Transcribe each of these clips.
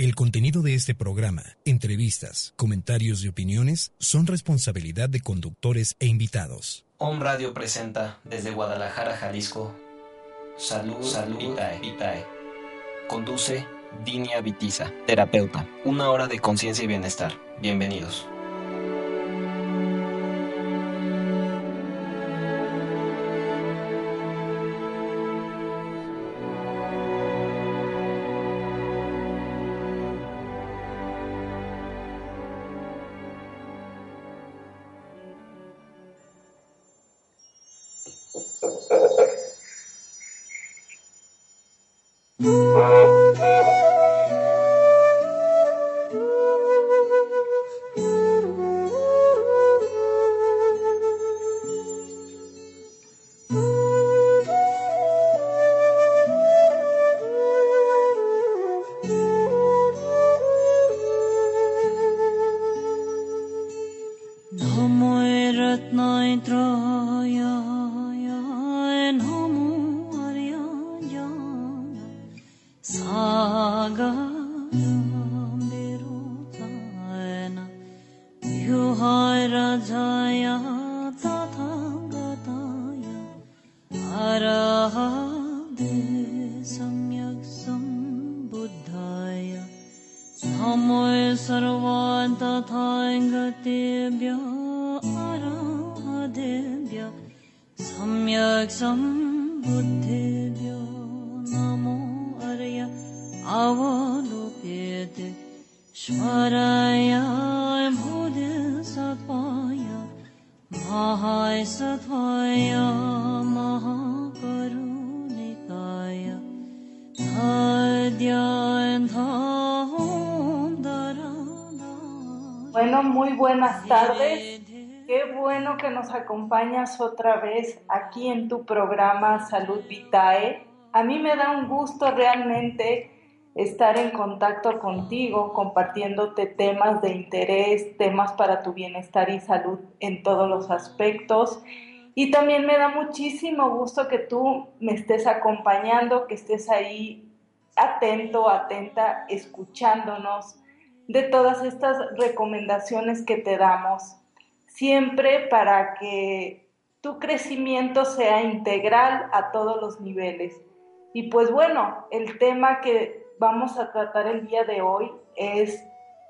El contenido de este programa, entrevistas, comentarios y opiniones son responsabilidad de conductores e invitados. Om Radio presenta desde Guadalajara, Jalisco. Salud, Salud Vitae. Vitae. Conduce Dinia Vitiza, terapeuta. Una hora de conciencia y bienestar. Bienvenidos. Acompañas otra vez aquí en tu programa Salud Vitae. A mí me da un gusto realmente estar en contacto contigo, compartiéndote temas de interés, temas para tu bienestar y salud en todos los aspectos. Y también me da muchísimo gusto que tú me estés acompañando, que estés ahí atento, atenta, escuchándonos de todas estas recomendaciones que te damos siempre para que tu crecimiento sea integral a todos los niveles. Y pues bueno, el tema que vamos a tratar el día de hoy es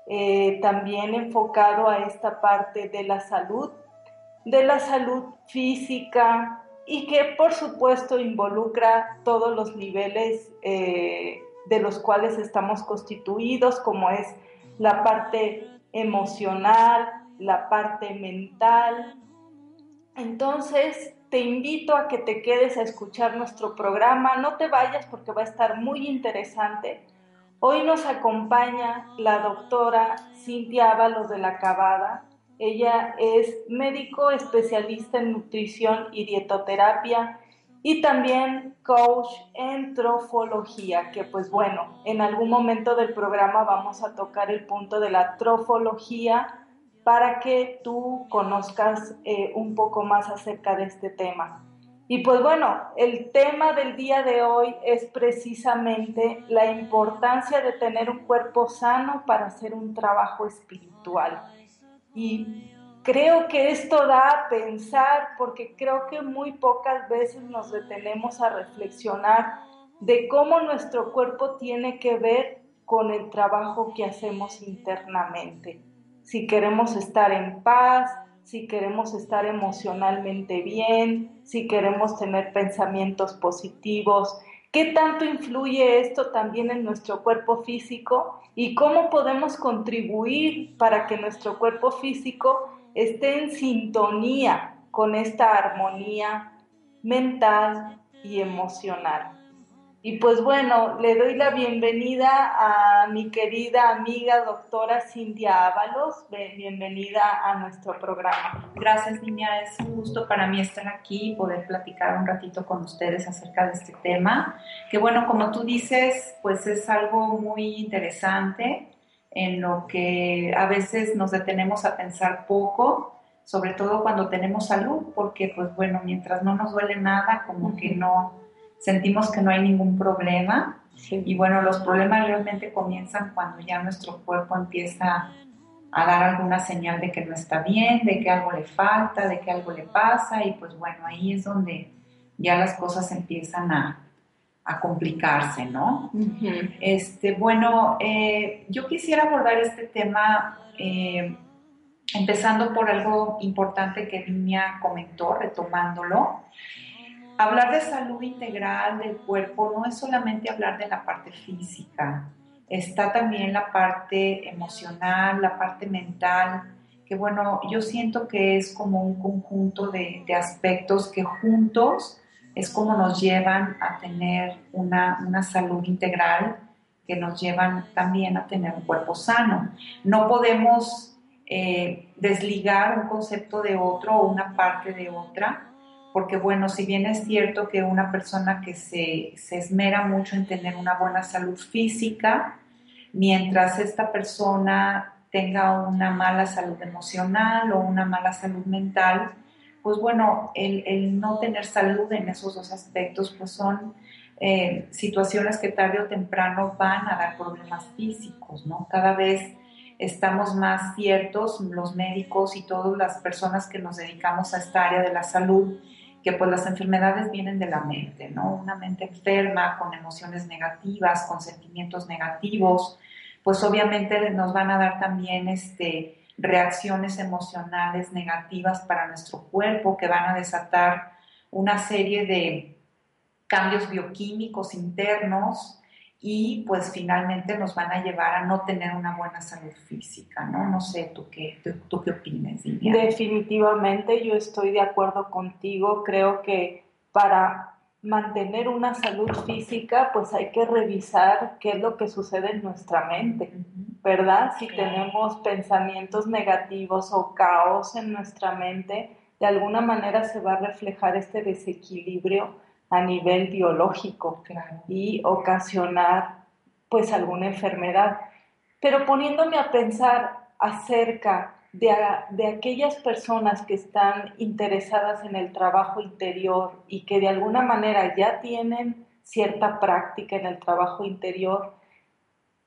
eh, también enfocado a esta parte de la salud, de la salud física y que por supuesto involucra todos los niveles eh, de los cuales estamos constituidos, como es la parte emocional, la parte mental. Entonces, te invito a que te quedes a escuchar nuestro programa. No te vayas porque va a estar muy interesante. Hoy nos acompaña la doctora Cintia Ábalos de la Cabada. Ella es médico especialista en nutrición y dietoterapia y también coach en trofología, que pues bueno, en algún momento del programa vamos a tocar el punto de la trofología para que tú conozcas eh, un poco más acerca de este tema. Y pues bueno, el tema del día de hoy es precisamente la importancia de tener un cuerpo sano para hacer un trabajo espiritual. Y creo que esto da a pensar porque creo que muy pocas veces nos detenemos a reflexionar de cómo nuestro cuerpo tiene que ver con el trabajo que hacemos internamente si queremos estar en paz, si queremos estar emocionalmente bien, si queremos tener pensamientos positivos, qué tanto influye esto también en nuestro cuerpo físico y cómo podemos contribuir para que nuestro cuerpo físico esté en sintonía con esta armonía mental y emocional. Y pues bueno, le doy la bienvenida a mi querida amiga doctora Cintia Ábalos. Bienvenida a nuestro programa. Gracias, niña. Es un gusto para mí estar aquí y poder platicar un ratito con ustedes acerca de este tema. Que bueno, como tú dices, pues es algo muy interesante en lo que a veces nos detenemos a pensar poco, sobre todo cuando tenemos salud, porque pues bueno, mientras no nos duele nada, como que no sentimos que no hay ningún problema. Y bueno, los problemas realmente comienzan cuando ya nuestro cuerpo empieza a dar alguna señal de que no está bien, de que algo le falta, de que algo le pasa y pues bueno, ahí es donde ya las cosas empiezan a, complicarse, ¿no? este, bueno, eh, yo quisiera abordar este tema eh, empezando por algo importante que Viña comentó, retomándolo. Hablar de salud integral del cuerpo no es solamente hablar de la parte física, está también la parte emocional, la parte mental, que bueno, yo siento que es como un conjunto de, aspectos que juntos es como nos llevan a tener una, salud integral, que nos llevan también a tener un cuerpo sano. No podemos eh, desligar un concepto de otro o una parte de otra, porque bueno, si bien es cierto que una persona que se, se esmera mucho en tener una buena salud física, mientras esta persona tenga una mala salud emocional o una mala salud mental, pues bueno, el, no tener salud en esos dos aspectos, pues son eh, situaciones que tarde o temprano van a dar problemas físicos, ¿no? Cada vez estamos más ciertos, los médicos y todas las personas que nos dedicamos a esta área de la salud, que pues las enfermedades vienen de la mente, ¿no? Una mente enferma, con emociones negativas, con sentimientos negativos, pues obviamente nos van a dar también este, reacciones emocionales negativas para nuestro cuerpo que van a desatar una serie de cambios bioquímicos internos y pues finalmente nos van a llevar a no tener una buena salud física, ¿no? No sé, ¿tú qué, tú, qué opinas, Definitivamente yo estoy de acuerdo contigo, creo que para mantener una salud física, pues hay que revisar qué es lo que sucede en nuestra mente, ¿verdad? Si tenemos pensamientos negativos o caos en nuestra mente, de alguna manera se va a reflejar este desequilibrio a nivel biológico y ocasionar pues alguna enfermedad. Pero poniéndome a pensar acerca de, de, aquellas personas que están interesadas en el trabajo interior y que de alguna manera ya tienen cierta práctica en el trabajo interior,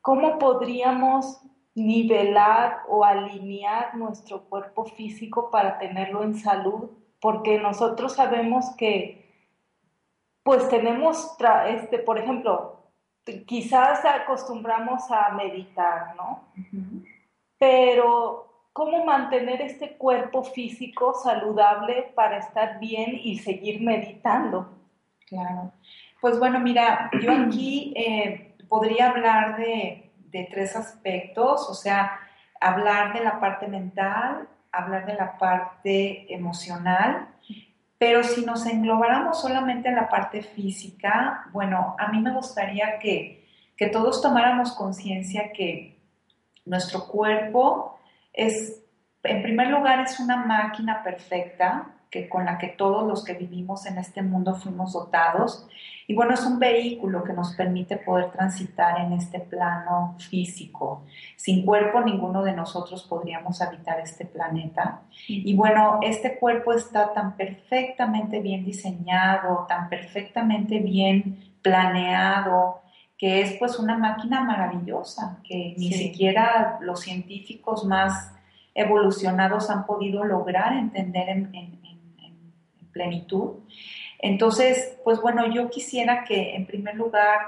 ¿cómo podríamos nivelar o alinear nuestro cuerpo físico para tenerlo en salud? Porque nosotros sabemos que pues tenemos, este, por ejemplo, quizás acostumbramos a meditar, ¿no? Pero, ¿cómo mantener este cuerpo físico saludable para estar bien y seguir meditando? Claro. Pues bueno, mira, yo aquí eh, podría hablar de, de tres aspectos, o sea, hablar de la parte mental, hablar de la parte emocional pero si nos englobáramos solamente en la parte física, bueno, a mí me gustaría que, que todos tomáramos conciencia que nuestro cuerpo es, en primer lugar, es una máquina perfecta que, con la que todos los que vivimos en este mundo fuimos dotados. Y bueno, es un vehículo que nos permite poder transitar en este plano físico. Sin cuerpo, ninguno de nosotros podríamos habitar este planeta. Y bueno, este cuerpo está tan perfectamente bien diseñado, tan perfectamente bien planeado, que es pues una máquina maravillosa, que ni siquiera los científicos más evolucionados han podido lograr entender en, plenitud. Entonces, pues bueno, yo quisiera que en primer lugar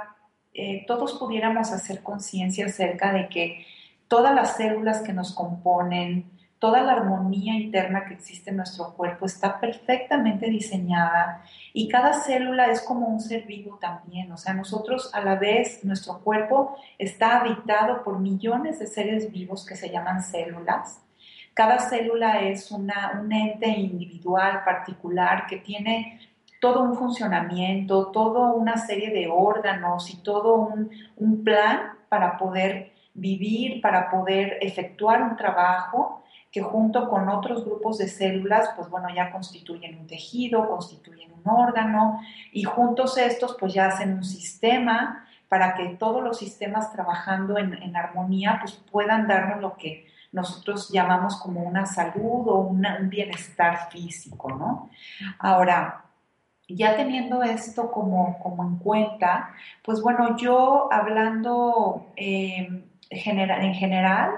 eh, todos pudiéramos hacer conciencia acerca de que todas las células que nos componen, toda la armonía interna que existe en nuestro cuerpo está perfectamente diseñada y cada célula es como un ser vivo también. O sea, nosotros a la vez, nuestro cuerpo está habitado por millones de seres vivos que se llaman células cada célula es una, un ente individual, particular, que tiene todo un funcionamiento, toda una serie de órganos y todo un, un plan para poder vivir, para poder efectuar un trabajo que junto con otros grupos de células, pues bueno, ya constituyen un tejido, constituyen un órgano y juntos estos pues ya hacen un sistema para que todos los sistemas trabajando en, en armonía pues puedan darnos lo que nosotros llamamos como una salud o un bienestar físico, ¿no? Ahora, ya teniendo esto como, como en cuenta, pues bueno, yo hablando eh, en general,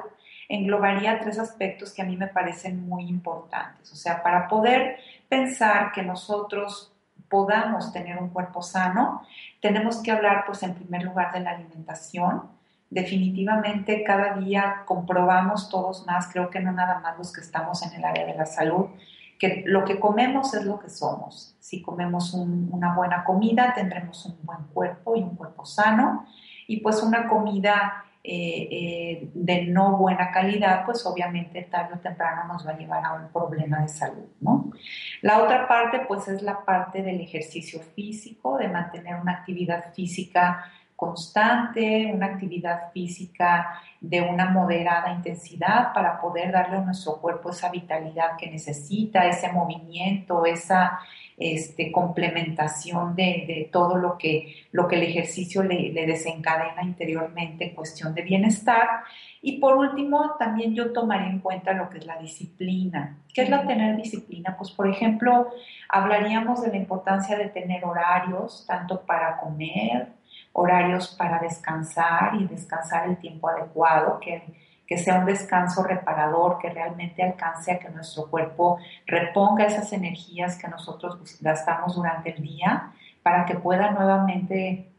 englobaría tres aspectos que a mí me parecen muy importantes. O sea, para poder pensar que nosotros podamos tener un cuerpo sano, tenemos que hablar, pues, en primer lugar de la alimentación. Definitivamente cada día comprobamos todos más, creo que no nada más los que estamos en el área de la salud, que lo que comemos es lo que somos. Si comemos una buena comida, tendremos un buen cuerpo y un cuerpo sano. Y pues una comida eh, eh, de no buena calidad, pues obviamente tarde o temprano nos va a llevar a un problema de salud, ¿no? La otra parte, pues es la parte del ejercicio físico, de mantener una actividad física constante, una actividad física de una moderada intensidad para poder darle a nuestro cuerpo esa vitalidad que necesita, ese movimiento, esa este, complementación de, todo lo que, lo que el ejercicio le, le, desencadena interiormente en cuestión de bienestar. Y por último, también yo tomaré en cuenta lo que es la disciplina. ¿Qué es la tener disciplina? Pues, por ejemplo, hablaríamos de la importancia de tener horarios, tanto para comer, horarios para descansar y descansar el tiempo adecuado, que, que sea un descanso reparador, que realmente alcance a que nuestro cuerpo reponga esas energías que nosotros gastamos durante el día para que pueda nuevamente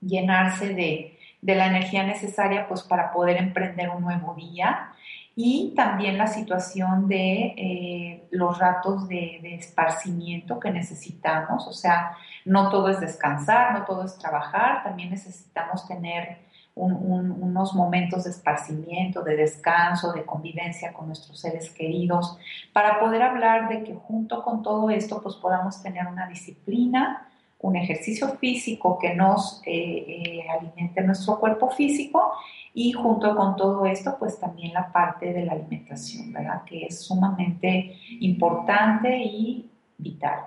llenarse de, de la energía necesaria pues para poder emprender un nuevo día y también la situación de eh, los ratos de, esparcimiento que necesitamos, o sea, no todo es descansar, no todo es trabajar, también necesitamos tener unos momentos de esparcimiento, de descanso, de convivencia con nuestros seres queridos, para poder hablar de que junto con todo esto pues podamos tener una disciplina, un ejercicio físico que nos eh, eh, alimente nuestro cuerpo físico y junto con todo esto, pues también la parte de la alimentación, ¿verdad? Que es sumamente importante y vital.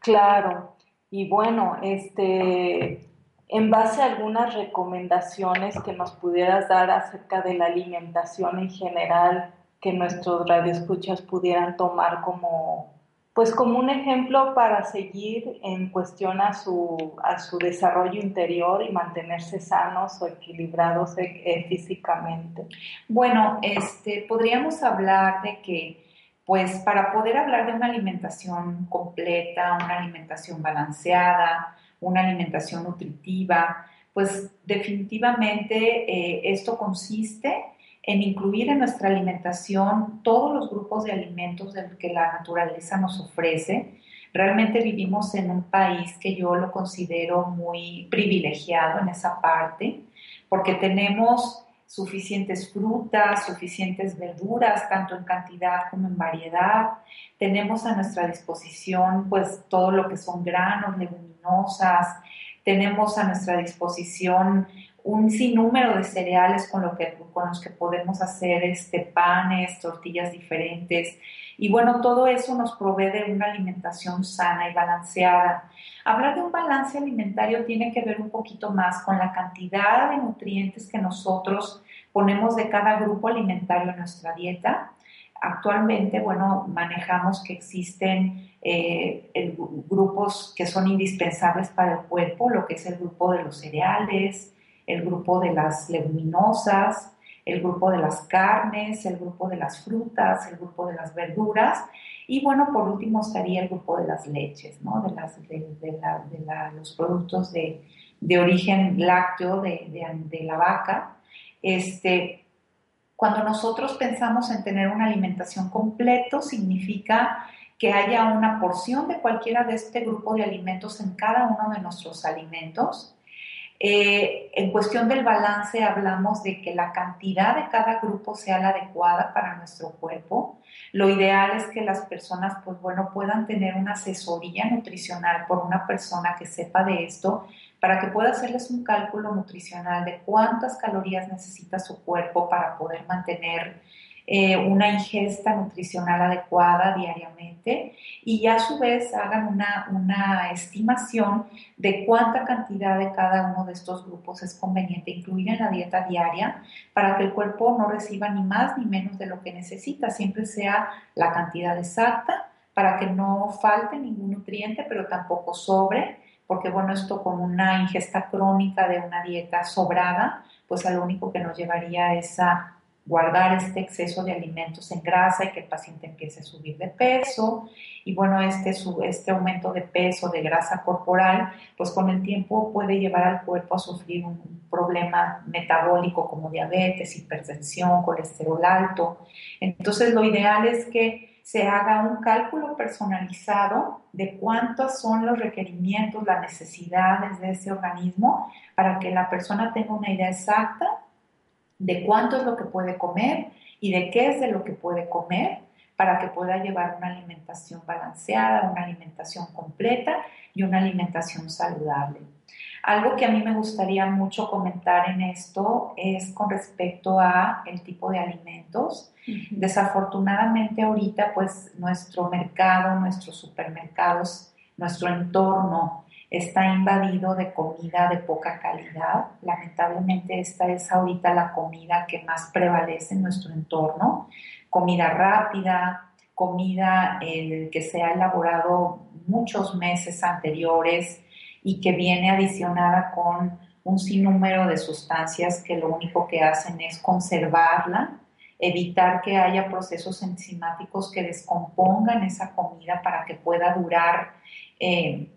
Claro. Y bueno, este, en base a algunas recomendaciones que nos pudieras dar acerca de la alimentación en general, que nuestros radioescuchas pudieran tomar como pues como un ejemplo para seguir en cuestión a su, a su desarrollo interior y mantenerse sanos o equilibrados eh, eh, físicamente. Bueno, este, podríamos hablar de que, pues para poder hablar de una alimentación completa, una alimentación balanceada, una alimentación nutritiva, pues definitivamente eh, esto consiste en incluir en nuestra alimentación todos los grupos de alimentos que la naturaleza nos ofrece. Realmente vivimos en un país que yo lo considero muy privilegiado en esa parte, porque tenemos suficientes frutas, suficientes verduras, tanto en cantidad como en variedad. Tenemos a nuestra disposición pues todo lo que son granos, leguminosas. Tenemos a nuestra disposición un sinnúmero de cereales con, lo que, con los que podemos hacer este, panes, tortillas diferentes. Y bueno, todo eso nos provee de una alimentación sana y balanceada. Hablar de un balance alimentario tiene que ver un poquito más con la cantidad de nutrientes que nosotros ponemos de cada grupo alimentario en nuestra dieta. Actualmente, bueno, manejamos que existen eh, grupos que son indispensables para el cuerpo, lo que es el grupo de los cereales, el grupo de las leguminosas, el grupo de las carnes, el grupo de las frutas, el grupo de las verduras y bueno, por último estaría el grupo de las leches, ¿no? de, las, de, los productos de, origen lácteo de, la vaca. Este, cuando nosotros pensamos en tener una alimentación completo, significa que haya una porción de cualquiera de este grupo de alimentos en cada uno de nuestros alimentos eh, en cuestión del balance hablamos de que la cantidad de cada grupo sea la adecuada para nuestro cuerpo. Lo ideal es que las personas, pues bueno, puedan tener una asesoría nutricional por una persona que sepa de esto para que pueda hacerles un cálculo nutricional de cuántas calorías necesita su cuerpo para poder mantener eh, una ingesta nutricional adecuada diariamente y a su vez hagan una, una estimación de cuánta cantidad de cada uno de estos grupos es conveniente incluir en la dieta diaria para que el cuerpo no reciba ni más ni menos de lo que necesita, siempre sea la cantidad exacta para que no falte ningún nutriente, pero tampoco sobre, porque bueno, esto con una ingesta crónica de una dieta sobrada, pues a lo único que nos llevaría es a guardar este exceso de alimentos en grasa y que el paciente empiece a subir de peso. Y bueno, este, este aumento de peso, de grasa corporal, pues con el tiempo puede llevar al cuerpo a sufrir un problema metabólico como diabetes, hipertensión, colesterol alto. Entonces, lo ideal es que se haga un cálculo personalizado de cuántos son los requerimientos, las necesidades de ese organismo para que la persona tenga una idea exacta de cuánto es lo que puede comer y de qué es de lo que puede comer para que pueda llevar una alimentación balanceada, una alimentación completa y una alimentación saludable. Algo que a mí me gustaría mucho comentar en esto es con respecto a el tipo de alimentos. Desafortunadamente ahorita pues nuestro mercado, nuestros supermercados, nuestro entorno está invadido de comida de poca calidad. Lamentablemente esta es ahorita la comida que más prevalece en nuestro entorno. Comida rápida, comida eh, que se ha elaborado muchos meses anteriores y que viene adicionada con un sinnúmero de sustancias que lo único que hacen es conservarla, evitar que haya procesos enzimáticos que descompongan esa comida para que pueda durar eh,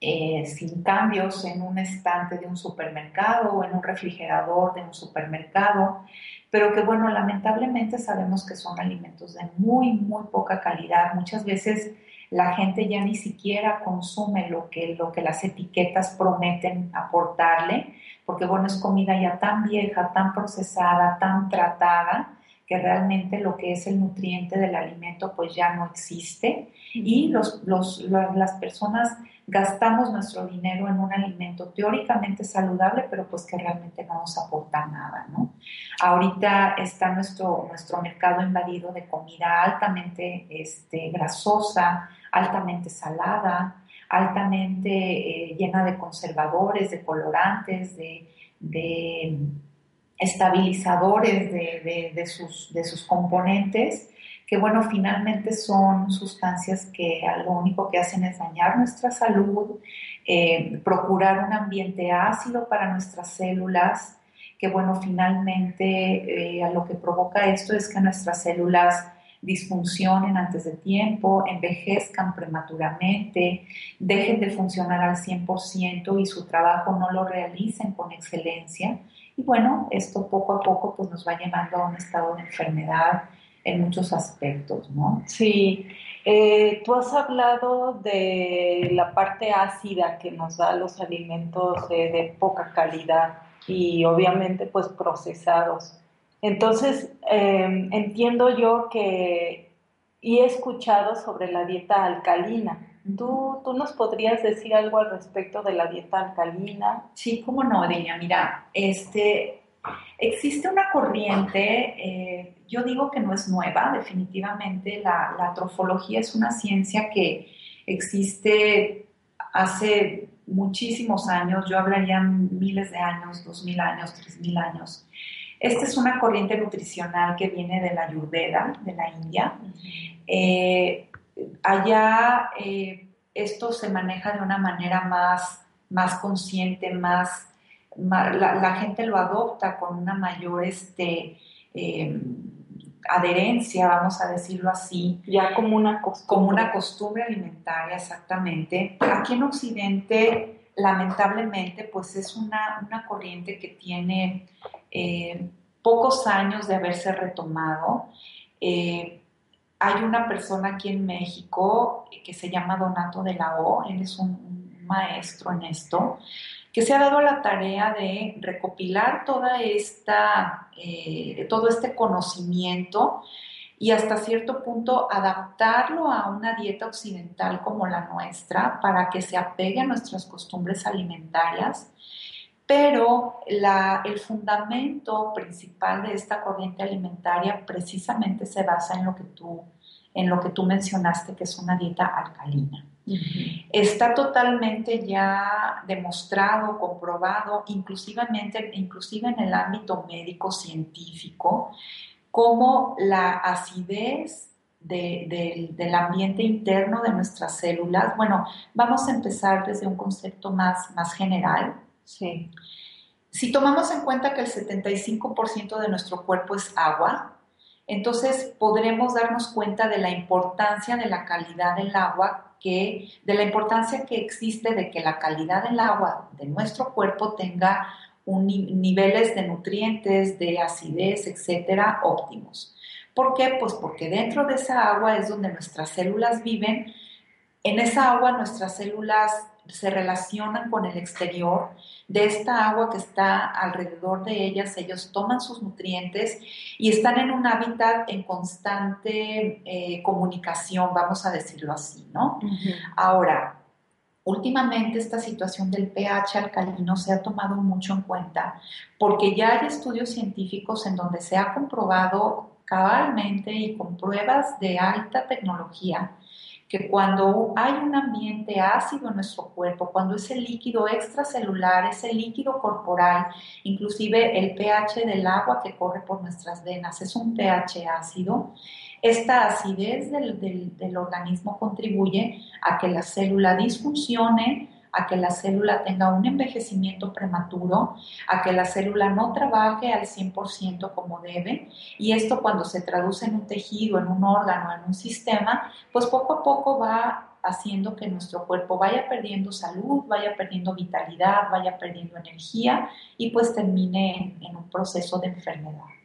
eh, sin cambios en un estante de un supermercado o en un refrigerador de un supermercado, pero que bueno, lamentablemente sabemos que son alimentos de muy, muy poca calidad. Muchas veces la gente ya ni siquiera consume lo que, lo que las etiquetas prometen aportarle, porque bueno, es comida ya tan vieja, tan procesada, tan tratada, que realmente lo que es el nutriente del alimento pues ya no existe y los, los, las personas gastamos nuestro dinero en un alimento teóricamente saludable, pero pues que realmente no nos aporta nada, ¿no? Ahorita está nuestro, nuestro mercado invadido de comida altamente este, grasosa, altamente salada, altamente eh, llena de conservadores, de colorantes, de, estabilizadores de, sus, de sus componentes que bueno, finalmente son sustancias que lo único que hacen es dañar nuestra salud, eh, procurar un ambiente ácido para nuestras células, que bueno, finalmente eh, lo que provoca esto es que nuestras células disfuncionen antes de tiempo, envejezcan prematuramente, dejen de funcionar al 100% y su trabajo no lo realicen con excelencia. Y bueno, esto poco a poco pues nos va llevando a un estado de enfermedad en muchos aspectos, ¿no? Sí, eh, tú has hablado de la parte ácida que nos da los alimentos de poca calidad y obviamente pues procesados. Entonces, em, entiendo yo que, y he escuchado sobre la dieta alcalina. ¿Tú, ¿Tú nos podrías decir algo al respecto de la dieta alcalina? Sí, cómo no, Deña. Mira, este, Existe una corriente, eh, yo digo que no es nueva, definitivamente la, la trofología es una ciencia que existe hace muchísimos años, yo hablaría miles de años, dos mil años, tres mil años. Esta es una corriente nutricional que viene de la Ayurveda, de la India. Eh, allá eh, esto se maneja de una manera más, más consciente, más la, gente lo adopta con una mayor este, em, adherencia, vamos a decirlo así. Ya como una costumbre. Como una costumbre alimentaria, exactamente. Aquí en Occidente, lamentablemente, pues es una, corriente que tiene eh, pocos años de haberse retomado. Eh, hay una persona aquí en México que se llama Donato de la O, él es un maestro en esto, que se ha dado la tarea de recopilar toda esta, eh, todo este conocimiento y hasta cierto punto adaptarlo a una dieta occidental como la nuestra para que se apegue a nuestras costumbres alimentarias. Pero el fundamento principal de esta corriente alimentaria precisamente se basa en lo que tú, en lo que tú mencionaste, que es una dieta alcalina. Está totalmente ya demostrado, comprobado, inclusivamente, inclusive en el ámbito médico científico, cómo la acidez del ambiente interno de nuestras células, bueno, vamos a empezar desde un concepto más, más general. Sí. Si tomamos en cuenta que el 75% de nuestro cuerpo es agua, entonces podremos darnos cuenta de la importancia de la calidad del agua, que, de la importancia que existe de que la calidad del agua de nuestro cuerpo tenga un, niveles de nutrientes, de acidez, etcétera, óptimos. ¿Por qué? Pues porque dentro de esa agua es donde nuestras células viven. En esa agua nuestras células se relacionan con el exterior. De esta agua que está alrededor de ellas, ellos toman sus nutrientes y están en un hábitat en constante eh, comunicación, vamos a decirlo así, ¿no? Ahora, Últimamente esta situación del pH alcalino se ha tomado mucho en cuenta porque ya hay estudios científicos en donde se ha comprobado cabalmente y con pruebas de alta tecnología que cuando hay un ambiente ácido en nuestro cuerpo, cuando ese líquido extracelular, ese líquido corporal, inclusive el pH del agua que corre por nuestras venas es un pH ácido, esta acidez del, del organismo contribuye a que la célula disfuncione, a que la célula tenga un envejecimiento prematuro, a que la célula no trabaje al 100% como debe. Y esto cuando se traduce en un tejido, en un órgano, en un sistema, pues poco a poco va haciendo que nuestro cuerpo vaya perdiendo salud, vaya perdiendo vitalidad, vaya perdiendo energía y pues termine en un proceso de enfermedad.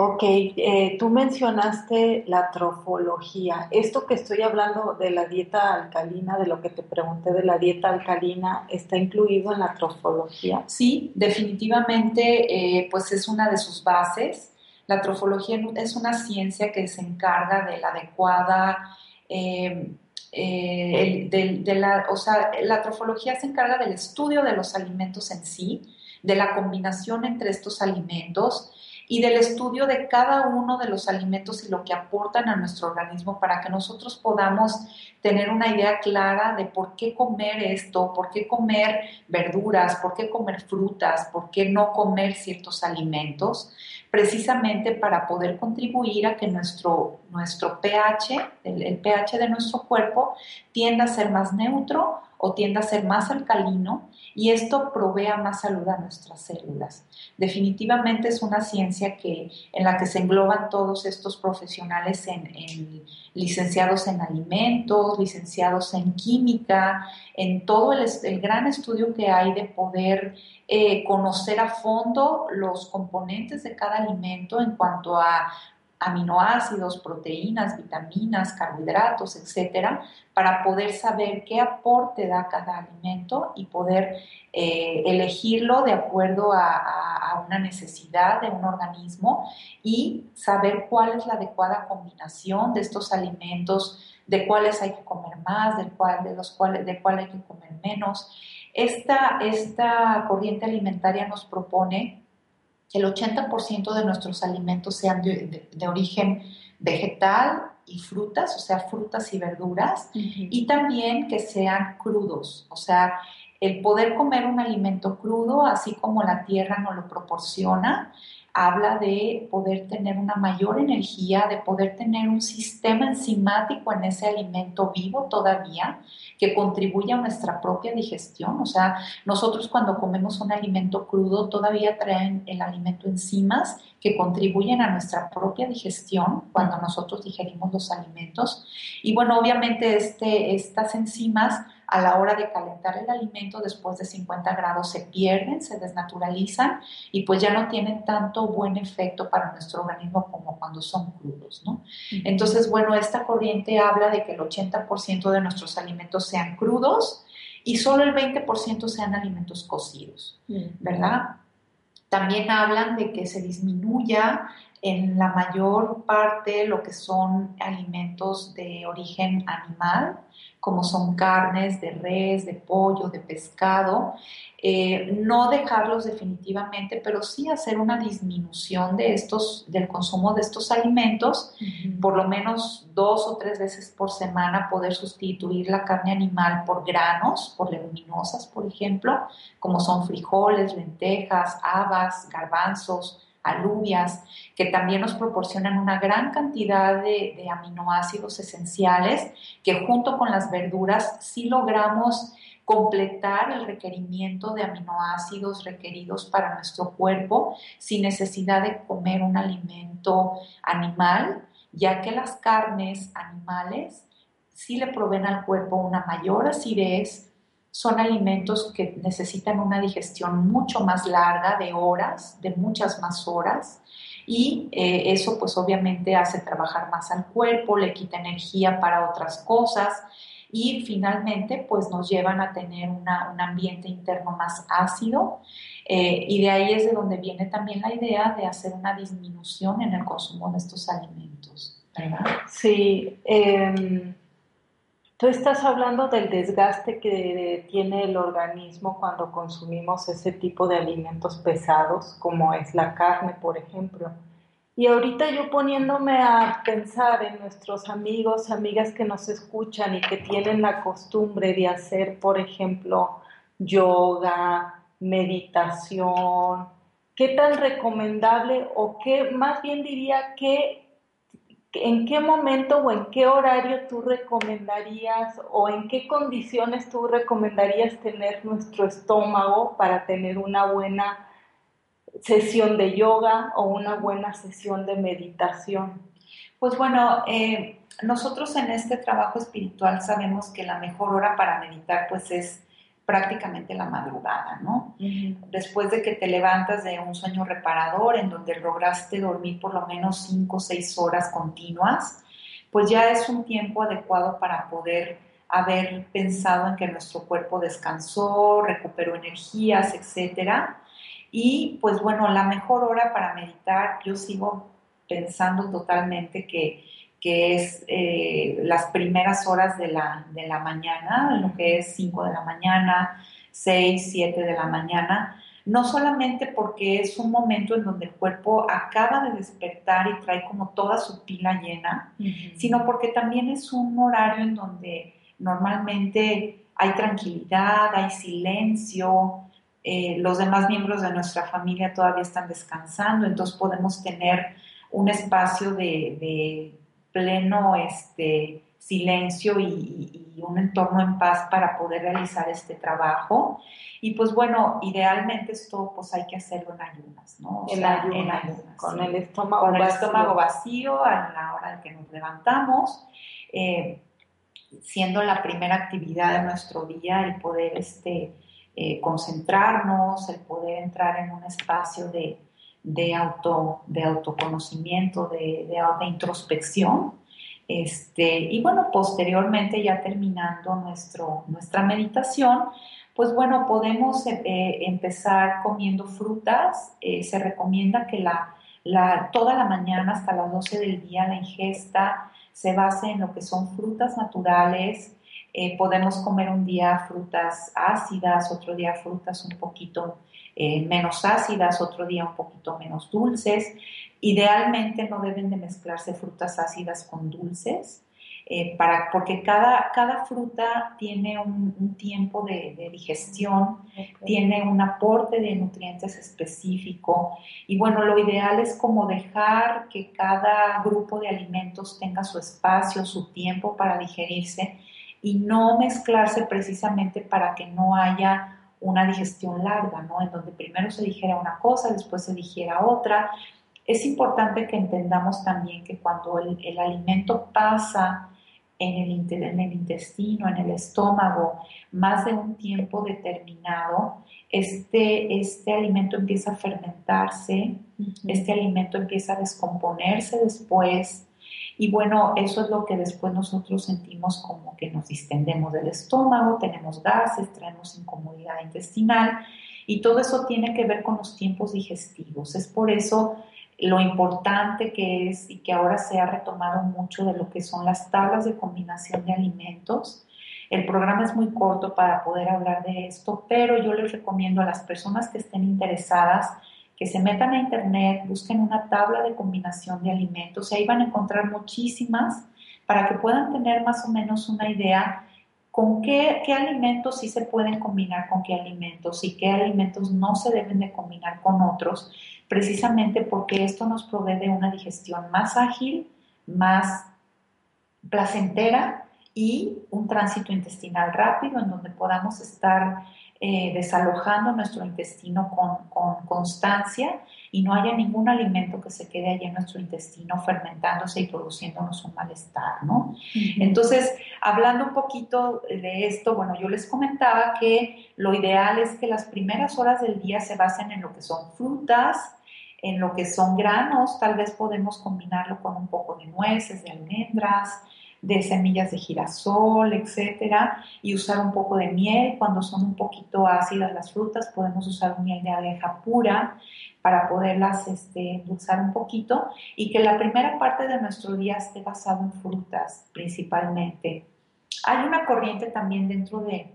Ok, eh, tú mencionaste la trofología. Esto que estoy hablando de la dieta alcalina, de lo que te pregunté de la dieta alcalina, ¿está incluido en la trofología? Sí, definitivamente, eh, pues es una de sus bases. La trofología es una ciencia que se encarga de la adecuada... Eh, de, la, o sea, la trofología se encarga del estudio de los alimentos en sí, de la combinación entre estos alimentos, y del estudio de cada uno de los alimentos y lo que aportan a nuestro organismo para que nosotros podamos tener una idea clara de por qué comer esto, por qué comer verduras, por qué comer frutas, por qué no comer ciertos alimentos, precisamente para poder contribuir a que nuestro, nuestro pH, el, el pH de nuestro cuerpo, tienda a ser más neutro o tienda a ser más alcalino y esto provea más salud a nuestras células. Definitivamente es una ciencia que, en la que se engloban todos estos profesionales en, licenciados en alimentos, licenciados en química, en todo el, gran estudio que hay de poder eh, conocer a fondo los componentes de cada alimento en cuanto a aminoácidos, proteínas, vitaminas, carbohidratos, etcétera, para poder saber qué aporte da cada alimento y poder eh, elegirlo de acuerdo a, una necesidad de un organismo y saber cuál es la adecuada combinación de estos alimentos, de cuáles hay que comer más, de, cuál, de los cuales, de cuál hay que comer menos. Esta, esta corriente alimentaria nos propone que el 80% de nuestros alimentos sean de, origen vegetal y frutas, o sea, frutas y verduras, y también que sean crudos, o sea, el poder comer un alimento crudo, así como la tierra nos lo proporciona, habla de poder tener una mayor energía, de poder tener un sistema enzimático en ese alimento vivo todavía, que contribuye a nuestra propia digestión. O sea, nosotros cuando comemos un alimento crudo todavía traen el alimento enzimas que contribuyen a nuestra propia digestión cuando nosotros digerimos los alimentos. Y bueno, obviamente este, estas enzimas a la hora de calentar el alimento después de 50 grados se pierden, se desnaturalizan y pues ya no tienen tanto buen efecto para nuestro organismo como cuando son crudos, ¿no? Entonces, bueno, esta corriente habla de que el 80% de nuestros alimentos sean crudos y solo el 20% sean alimentos cocidos, ¿verdad? También hablan de que se disminuya en la mayor parte lo que son alimentos de origen animal, como son carnes de res, de pollo, de pescado, eh, no dejarlos definitivamente, pero sí hacer una disminución de estos, del consumo de estos alimentos, por lo menos dos o tres veces por semana poder sustituir la carne animal por granos, por leguminosas, por ejemplo, como son frijoles, lentejas, habas, garbanzos, alubias, que también nos proporcionan una gran cantidad de, aminoácidos esenciales, que junto con las verduras sí logramos completar el requerimiento de aminoácidos requeridos para nuestro cuerpo sin necesidad de comer un alimento animal, ya que las carnes animales sí le proveen al cuerpo una mayor acidez, son alimentos que necesitan una digestión mucho más larga, de horas, de muchas más horas, y eh, eso pues obviamente hace trabajar más al cuerpo, le quita energía para otras cosas y finalmente pues nos llevan a tener un ambiente interno más ácido eh, y de ahí es de donde viene también la idea de hacer una disminución en el consumo de estos alimentos. ¿verdad? Sí. Em, Tú estás hablando del desgaste que tiene el organismo cuando consumimos ese tipo de alimentos pesados, como es la carne, por ejemplo. Y ahorita yo poniéndome a pensar en nuestros amigos, amigas que nos escuchan y que tienen la costumbre de hacer, por ejemplo, yoga, meditación, ¿qué tan recomendable o qué, más bien diría, qué ¿en qué momento o en qué horario tú recomendarías o en qué condiciones tú recomendarías tener nuestro estómago para tener una buena sesión de yoga o una buena sesión de meditación? Pues bueno, eh, nosotros en este trabajo espiritual sabemos que la mejor hora para meditar pues es prácticamente la madrugada, ¿no? Después de que te levantas de un sueño reparador en donde lograste dormir por lo menos 5 o 6 horas continuas, pues ya es un tiempo adecuado para poder haber pensado en que nuestro cuerpo descansó, recuperó energías, etcétera. Y pues bueno, la mejor hora para meditar, yo sigo pensando totalmente que que es eh, las primeras horas de la, de la mañana, lo que es 5 de la mañana, 6, 7 de la mañana, no solamente porque es un momento en donde el cuerpo acaba de despertar y trae como toda su pila llena, sino porque también es un horario en donde normalmente hay tranquilidad, hay silencio, eh, los demás miembros de nuestra familia todavía están descansando, entonces podemos tener un espacio de pleno este, silencio y, un entorno en paz para poder realizar este trabajo. Y pues bueno, idealmente esto pues hay que hacerlo en ayunas, ¿no? en, ayunas, con el estómago con el vacío. estómago vacío a la hora en que nos levantamos, eh, siendo la primera actividad de nuestro día el poder este, eh, concentrarnos, el poder entrar en un espacio de, de, auto, de autoconocimiento, de, de, introspección. Este, y bueno, posteriormente ya terminando nuestro, nuestra meditación, pues bueno, podemos eh, eh, empezar comiendo frutas. Eh, se recomienda que la, la, toda la mañana hasta las 12 del día la ingesta se base en lo que son frutas naturales. Podemos comer un día frutas ácidas, otro día frutas un poquito eh, menos ácidas, otro día un poquito menos dulces. Idealmente no deben de mezclarse frutas ácidas con dulces, eh, para, porque cada, cada fruta tiene un, tiempo de, digestión, tiene un aporte de nutrientes específico y bueno, lo ideal es como dejar que cada grupo de alimentos tenga su espacio, su tiempo para digerirse y no mezclarse precisamente para que no haya una digestión larga, ¿no? En donde primero se dijera una cosa, después se dijera otra. Es importante que entendamos también que cuando el, alimento pasa en el, en el, intestino, en el estómago, más de un tiempo determinado, este, este alimento empieza a fermentarse, este alimento empieza a descomponerse después, y bueno, eso es lo que después nosotros sentimos como que nos distendemos del estómago, tenemos gases, traemos incomodidad intestinal y todo eso tiene que ver con los tiempos digestivos. Es por eso lo importante que es y que ahora se ha retomado mucho de lo que son las tablas de combinación de alimentos. El programa es muy corto para poder hablar de esto, pero yo les recomiendo a las personas que estén interesadas que se metan a internet, busquen una tabla de combinación de alimentos y ahí van a encontrar muchísimas para que puedan tener más o menos una idea con qué, qué, alimentos sí se pueden combinar con qué alimentos y qué alimentos no se deben de combinar con otros, precisamente porque esto nos provee de una digestión más ágil, más placentera y un tránsito intestinal rápido en donde podamos estar eh, desalojando nuestro intestino con, con, constancia y no haya ningún alimento que se quede allí en nuestro intestino fermentándose y produciéndonos un malestar, ¿no? Entonces, hablando un poquito de esto, bueno, yo les comentaba que lo ideal es que las primeras horas del día se basen en lo que son frutas, en lo que son granos, tal vez podemos combinarlo con un poco de nueces, de almendras, de semillas de girasol, etcétera, y usar un poco de miel. Cuando son un poquito ácidas las frutas, podemos usar miel de abeja pura para poderlas este, endulzar un poquito y que la primera parte de nuestro día esté basado en frutas principalmente. Hay una corriente también dentro de,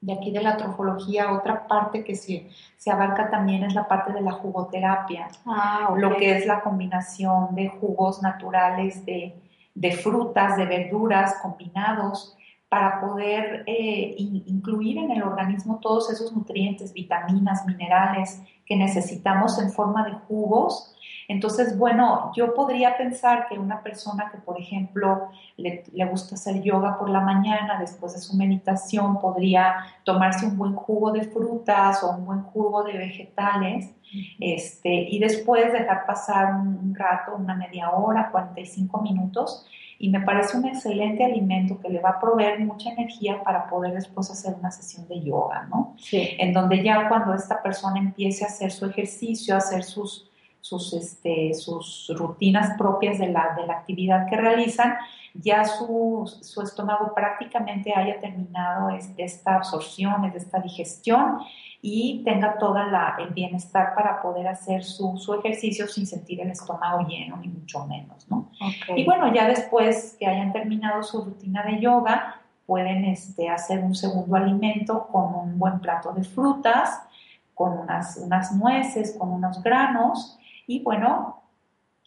de aquí de la trofología, otra parte que se, se abarca también es la parte de la jugoterapia, ah, lo que es la combinación de jugos naturales de de frutas, de verduras combinados para poder eh, incluir en el organismo todos esos nutrientes, vitaminas, minerales que necesitamos en forma de jugos entonces, bueno, yo podría pensar que una persona que, por ejemplo, le, gusta hacer yoga por la mañana, después de su meditación, podría tomarse un buen jugo de frutas o un buen jugo de vegetales, este, y después dejar pasar un, rato, una media hora, 45 minutos, y me parece un excelente alimento que le va a proveer mucha energía para poder después hacer una sesión de yoga, ¿no? Sí. En donde ya cuando esta persona empiece a hacer su ejercicio, a hacer sus sus, este, sus rutinas propias de la, de la actividad que realizan, ya su, su estómago prácticamente haya terminado esta absorción, esta digestión y tenga todo el bienestar para poder hacer su, su, ejercicio sin sentir el estómago lleno, ni mucho menos, ¿no? Y bueno, ya después que hayan terminado su rutina de yoga, pueden este, hacer un segundo alimento con un buen plato de frutas, con unas, unas nueces, con unos granos, y bueno,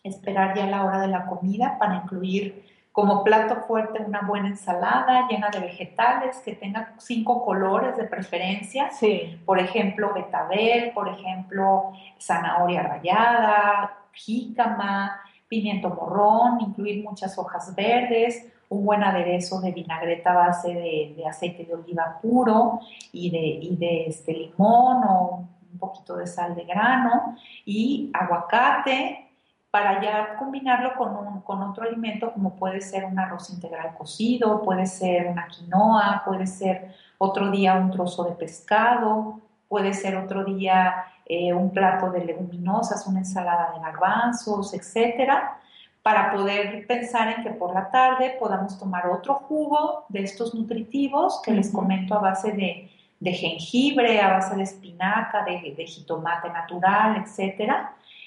esperar ya la hora de la comida para incluir como plato fuerte una buena ensalada llena de vegetales que tenga cinco colores de preferencia. Sí. Por ejemplo, betabel, por ejemplo, zanahoria rallada, jícama, pimiento morrón, incluir muchas hojas verdes, un buen aderezo de vinagreta a base de, aceite de oliva puro y de, y de este limón o un poquito de sal de grano y aguacate para ya combinarlo con, un, con otro alimento como puede ser un arroz integral cocido, puede ser una quinoa, puede ser otro día un trozo de pescado, puede ser otro día eh, un plato de leguminosas, una ensalada de garbanzos, etcétera, para poder pensar en que por la tarde podamos tomar otro jugo de estos nutritivos que les comento a base de de jengibre, a base de espinaca, de, jitomate natural, etc.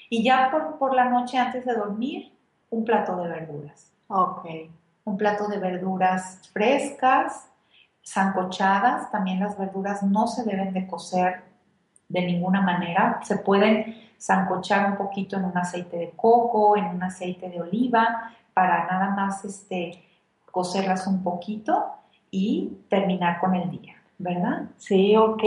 Y ya por, por, la noche antes de dormir, un plato de verduras. Ok. Un plato de verduras frescas, zancochadas. También las verduras no se deben de cocer de ninguna manera. Se pueden zancochar un poquito en un aceite de coco, en un aceite de oliva, para nada más este, cocerlas un poquito y terminar con el día. ¿Verdad? Sí, ok,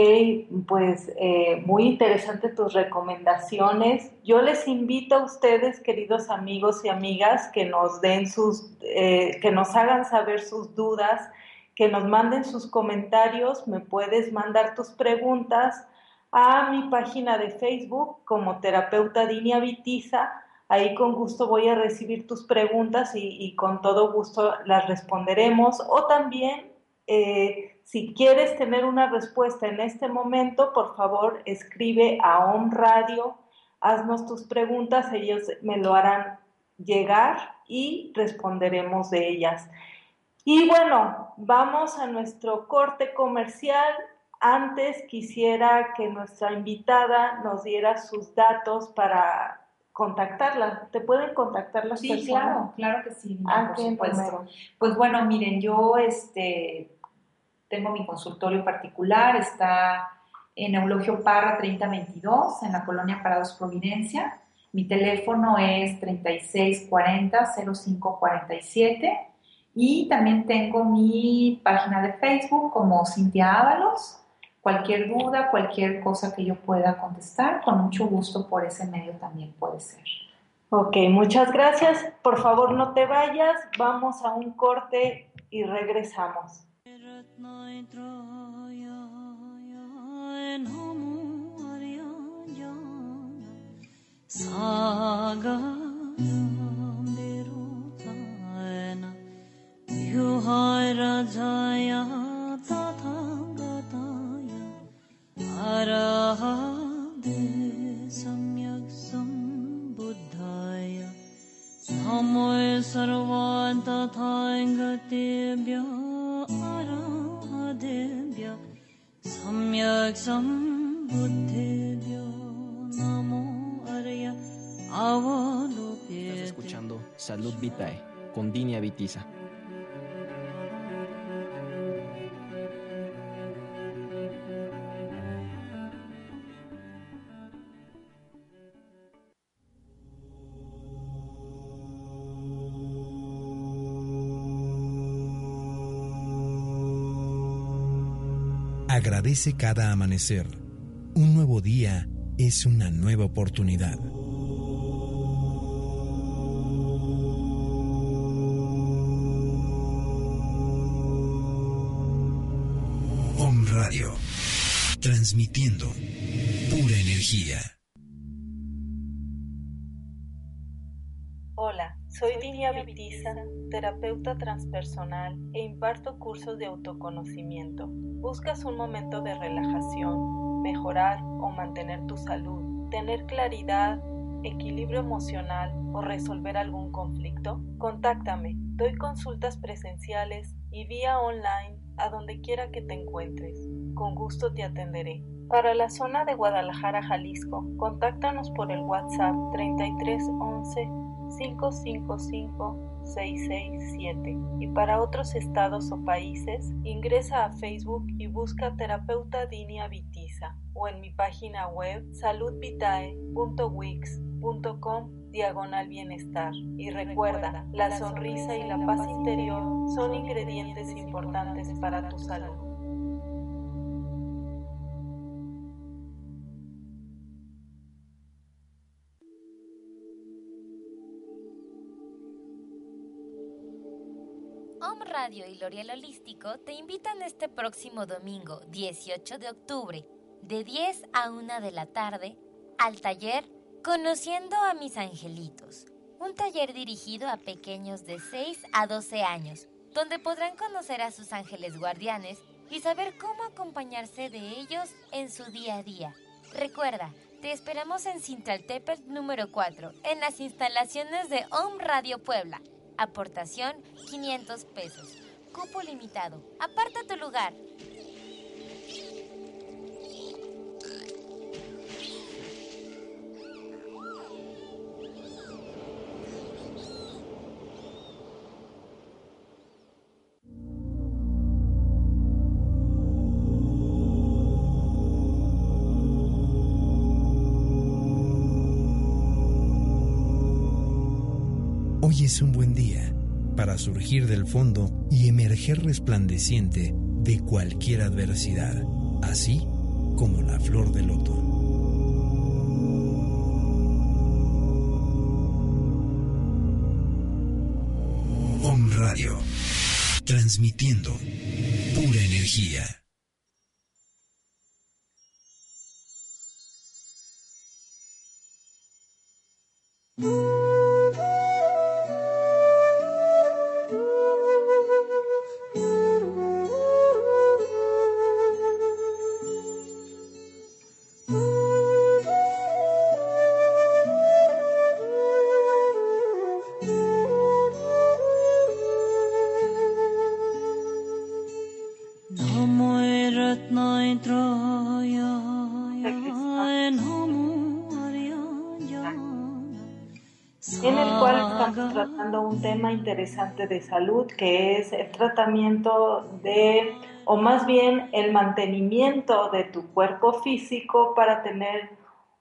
pues eh, muy interesante tus recomendaciones. Yo les invito a ustedes, queridos amigos y amigas, que nos den sus, eh, que nos hagan saber sus dudas, que nos manden sus comentarios. Me puedes mandar tus preguntas a mi página de Facebook como terapeuta Dinia Vitiza. Ahí con gusto voy a recibir tus preguntas y, con todo gusto las responderemos. O también eh, si quieres tener una respuesta en este momento, por favor escribe a OM Radio, haznos tus preguntas, ellos me lo harán llegar y responderemos de ellas. Y bueno, vamos a nuestro corte comercial. Antes quisiera que nuestra invitada nos diera sus datos para contactarla. ¿Te pueden contactar las sí, claro, claro que sí. Ah, por Pues bueno, miren, yo este tengo mi consultorio particular, está en Eulogio Parra 3022, en la colonia Parados Providencia. Mi teléfono es 3640-0547 y también tengo mi página de Facebook como Cintia Ábalos cualquier duda, cualquier cosa que yo pueda contestar, con mucho gusto por ese medio también puede ser. Ok, muchas gracias. Por favor, no te vayas. Vamos a un corte y regresamos. Estás Salud Vitae con Dinia Vitiza. Agradece cada amanecer. Un nuevo día es una nueva oportunidad. Transmitiendo pura energía. Hola, soy Dinia Vitiza, terapeuta transpersonal e imparto cursos de autoconocimiento. ¿Buscas un momento de relajación, mejorar o mantener tu salud, tener claridad, equilibrio emocional o resolver algún conflicto? Contáctame. Doy consultas presenciales y vía online a donde quiera que te encuentres. Con gusto te atenderé. Para la zona de Guadalajara, Jalisco, contáctanos por el WhatsApp 3311 555 667 y para otros estados o países ingresa a Facebook y busca terapeuta Dinia Vitiza o en mi página web saludvitae.wix.com diagonal bienestar. Y recuerda la sonrisa y la paz interior son ingredientes importantes para tu salud Radio y L'Oreal Holístico te invitan este próximo domingo, 18 de octubre, de 10 a 1 de la tarde, al taller Conociendo a mis angelitos, un taller dirigido a pequeños de 6 a 12 años, donde podrán conocer a sus ángeles guardianes y saber cómo acompañarse de ellos en su día a día. Recuerda, te esperamos en Cintaltepet número 4, en las instalaciones de Om Radio Puebla. Aportación 500 pesos. Cupo limitado. Aparta tu lugar. Para surgir del fondo y emerger resplandeciente de cualquier adversidad, así como la flor de loto. Om Radio, transmitiendo pura energía. en el tema interesante de salud que es el tratamiento de, o más bien el mantenimiento de tu cuerpo físico para tener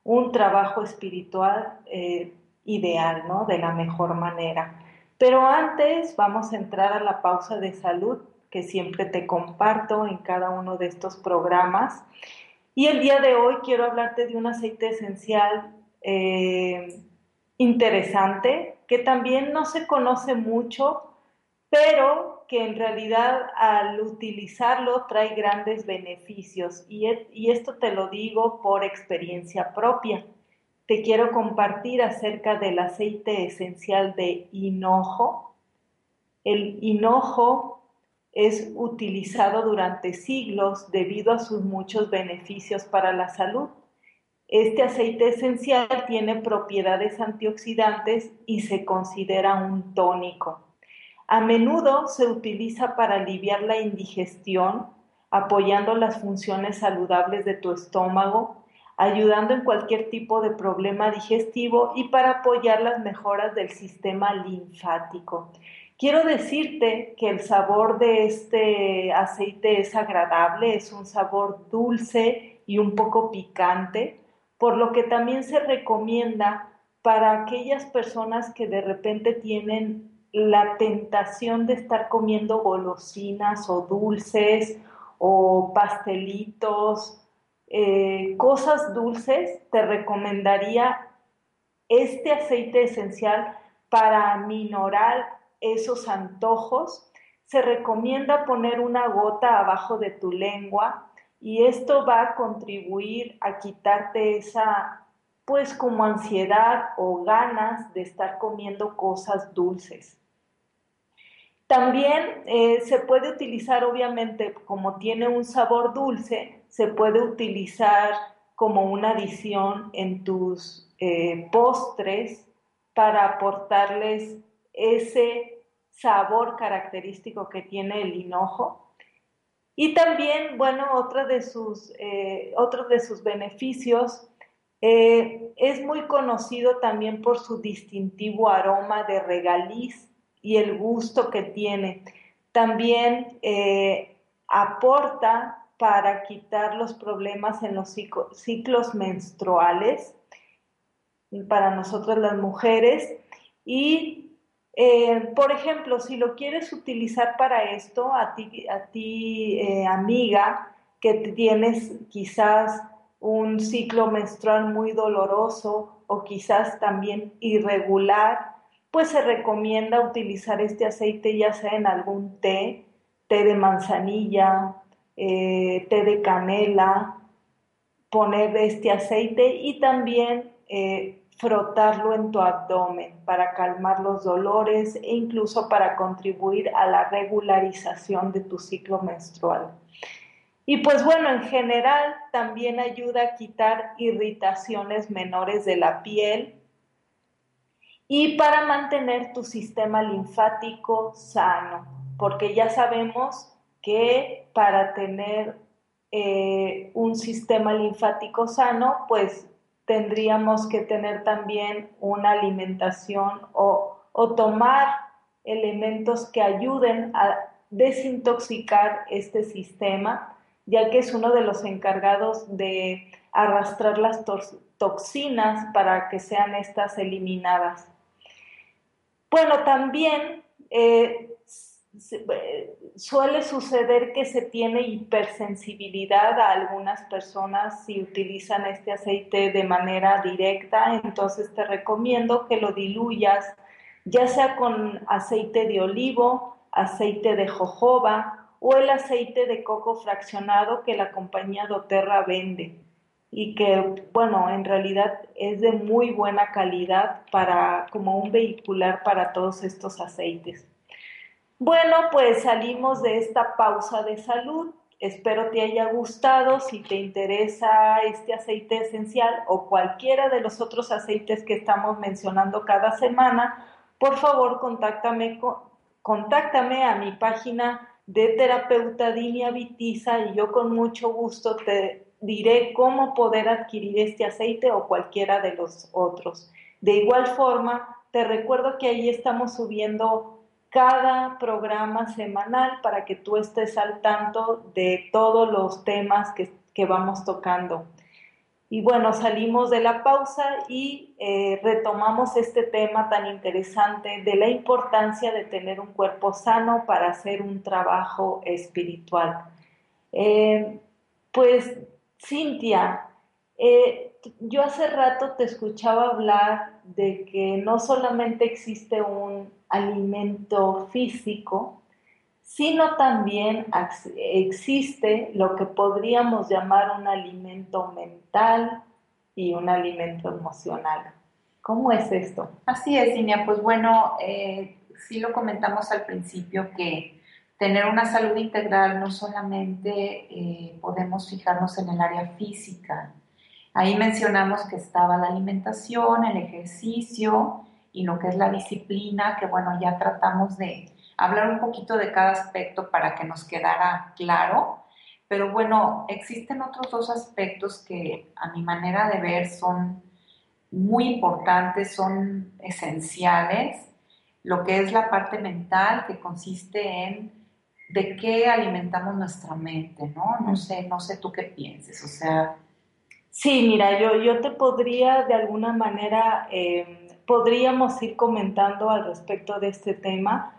un trabajo espiritual eh, ideal, ¿no? De la mejor manera. Pero antes vamos a entrar a la pausa de salud que siempre te comparto en cada uno de estos programas. Y el día de hoy quiero hablarte de un aceite esencial eh, interesante que también no se conoce mucho, pero que en realidad al utilizarlo trae grandes beneficios. Y, y esto te lo digo por experiencia propia. Te quiero compartir acerca del aceite esencial de hinojo. El hinojo es utilizado durante siglos debido a sus muchos beneficios para la salud. Este aceite esencial tiene propiedades antioxidantes y se considera un tónico. A menudo se utiliza para aliviar la indigestión, apoyando las funciones saludables de tu estómago, ayudando en cualquier tipo de problema digestivo y para apoyar las mejoras del sistema linfático. Quiero decirte que el sabor de este aceite es agradable, es un sabor dulce y un poco picante, por lo que también se recomienda para aquellas personas que de repente tienen la tentación de estar comiendo golosinas o dulces o pastelitos, eh, cosas dulces, te recomendaría este aceite esencial para aminorar esos antojos, se recomienda poner una gota abajo de tu lengua y esto va a contribuir a quitarte esa, pues como ansiedad o ganas de estar comiendo cosas dulces. También eh, se puede utilizar, obviamente, como tiene un sabor dulce, se puede utilizar como una adición en tus eh, postres para aportarles ese sabor característico que tiene el hinojo. Y también, bueno, otro de sus, eh, de sus beneficios eh, es muy conocido también por su distintivo aroma de regaliz y el gusto que tiene. También eh, aporta para quitar los problemas en los ciclos menstruales para nosotros las mujeres y eh, por ejemplo, si lo quieres utilizar para esto, a ti, a ti eh, amiga, que tienes quizás un ciclo menstrual muy doloroso o quizás también irregular, pues se recomienda utilizar este aceite ya sea en algún té, té de manzanilla, eh, té de canela, poner este aceite y también frotarlo en tu abdomen para calmar los dolores e incluso para contribuir a la regularización de tu ciclo menstrual. Y pues bueno, en general también ayuda a quitar irritaciones menores de la piel y para mantener tu sistema linfático sano, porque ya sabemos que para tener eh, un sistema linfático sano, pues tendríamos que tener también una alimentación o, tomar elementos que ayuden a desintoxicar este sistema, ya que es uno de los encargados de arrastrar las toxinas para que sean estas eliminadas. Bueno, también eh, suele suceder que se tiene hipersensibilidad a algunas personas si utilizan este aceite de manera directa, entonces te recomiendo que lo diluyas ya sea con aceite de olivo, aceite de jojoba o el aceite de coco fraccionado que la compañía doTERRA vende y que, bueno, en realidad es de muy buena calidad para como un vehicular para todos estos aceites. Bueno, pues salimos de esta pausa de salud. Espero te haya gustado. Si te interesa este aceite esencial o cualquiera de los otros aceites que estamos mencionando cada semana, por favor contáctame, contáctame a mi página de terapeuta Dinia y yo con mucho gusto te diré cómo poder adquirir este aceite o cualquiera de los otros. De igual forma, te recuerdo que ahí estamos subiendo cada programa semanal para que tú estés al tanto de todos los temas que, vamos tocando. Y bueno, salimos de la pausa y eh, retomamos este tema tan interesante de la importancia de tener un cuerpo sano para hacer un trabajo espiritual. Eh, pues, Cintia, eh, yo hace rato te escuchaba hablar de que no solamente existe un alimento físico, sino también existe lo que podríamos llamar un alimento mental y un alimento emocional. ¿Cómo es esto? Así es, Inia. Pues bueno, eh, sí lo comentamos al principio que tener una salud integral no solamente eh, podemos fijarnos en el área física. Ahí mencionamos que estaba la alimentación, el ejercicio y lo que es la disciplina, que bueno, ya tratamos de hablar un poquito de cada aspecto para que nos quedara claro. Pero bueno, existen otros dos aspectos que a mi manera de ver son muy importantes, son esenciales. Lo que es la parte mental, que consiste en de qué alimentamos nuestra mente, ¿no? No sé, no sé tú qué pienses, o sea... Sí, mira, yo, yo te podría de alguna manera, eh, podríamos ir comentando al respecto de este tema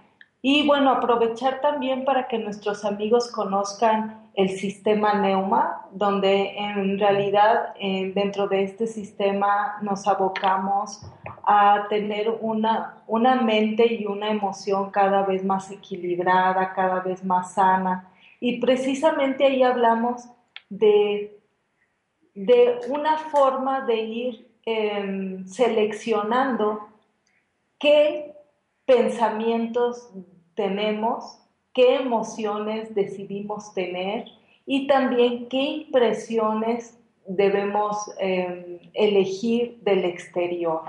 y bueno, aprovechar también para que nuestros amigos conozcan el sistema Neuma, donde en realidad eh, dentro de este sistema nos abocamos a tener una, una mente y una emoción cada vez más equilibrada, cada vez más sana. Y precisamente ahí hablamos de, de una forma de ir em, seleccionando qué pensamientos tenemos, qué emociones decidimos tener y también qué impresiones debemos em, elegir del exterior.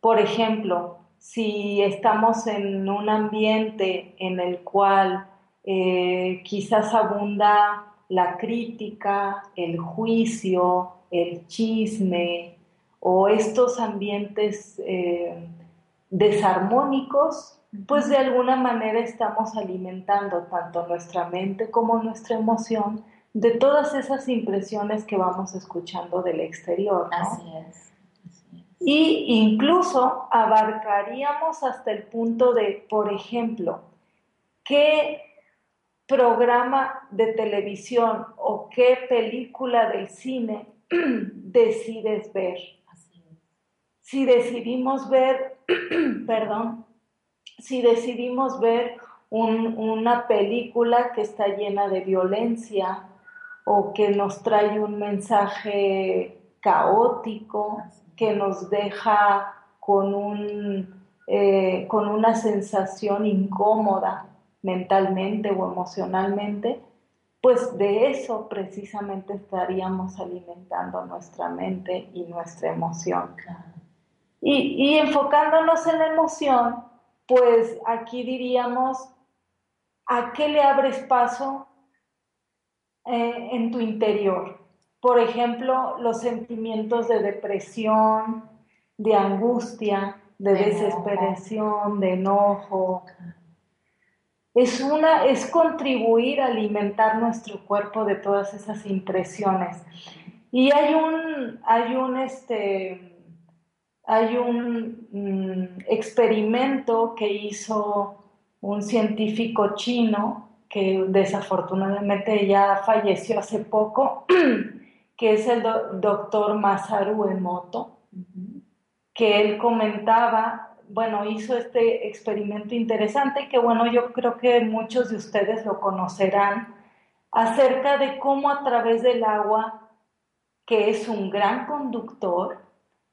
Por ejemplo, si estamos en un ambiente en el cual eh, quizás abunda la crítica, el juicio, el chisme o estos ambientes eh, desarmónicos, pues de alguna manera estamos alimentando tanto nuestra mente como nuestra emoción de todas esas impresiones que vamos escuchando del exterior. Así es. Y incluso abarcaríamos hasta el punto de, por ejemplo, qué programa de televisión o qué película del cine decides ver. Si decidimos ver, perdón, si decidimos ver una película que está llena de violencia o que nos trae un mensaje caótico, que nos deja con, un, eh, con una sensación incómoda mentalmente o emocionalmente, pues de eso precisamente estaríamos alimentando nuestra mente y nuestra emoción. Y, y enfocándonos en la emoción, pues aquí diríamos, ¿a qué le abres paso eh, en tu interior? Por ejemplo, los sentimientos de depresión, de angustia, de, desesperación, de enojo. Es, una, es contribuir a alimentar nuestro cuerpo de todas esas impresiones. Y hay un, hay un, este, hay un mm, experimento que hizo un científico chino que desafortunadamente ya falleció hace poco, que es el doctor Masaru Emoto, que él comentaba, bueno, hizo este experimento interesante que bueno, yo creo que muchos de ustedes lo conocerán, acerca de cómo a través del agua, que es un gran conductor,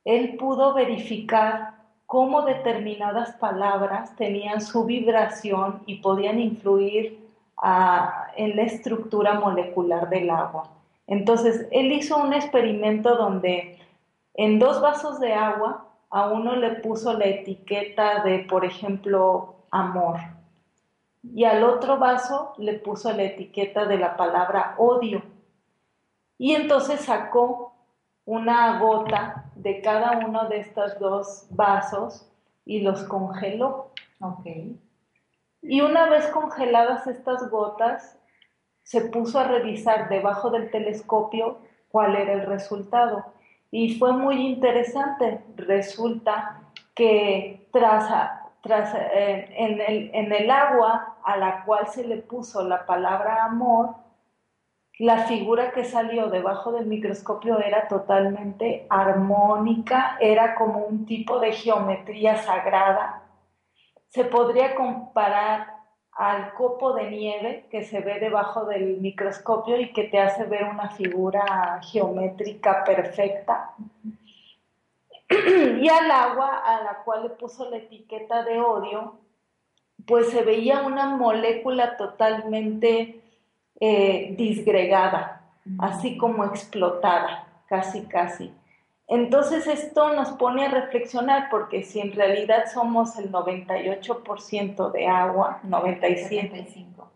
él pudo verificar cómo determinadas palabras tenían su vibración y podían influir ah, en la estructura molecular del agua. Entonces, él hizo un experimento donde en dos vasos de agua a uno le puso la etiqueta de, por ejemplo, amor, y al otro vaso le puso la etiqueta de la palabra odio. Y entonces sacó una gota de cada uno de estos dos vasos y los congeló. Okay. Y una vez congeladas estas gotas, se puso a revisar debajo del telescopio cuál era el resultado. Y fue muy interesante. Resulta que tras, tras eh, en, el, en el agua a la cual se le puso la palabra amor, la figura que salió debajo del microscopio era totalmente armónica, era como un tipo de geometría sagrada. Se podría comparar al copo de nieve que se ve debajo del microscopio y que te hace ver una figura geométrica perfecta. y al agua a la cual le puso la etiqueta de odio, pues se veía una molécula totalmente eh, disgregada, así como explotada, casi, casi. Entonces esto nos pone a reflexionar porque si en realidad somos el 98% de agua, 95,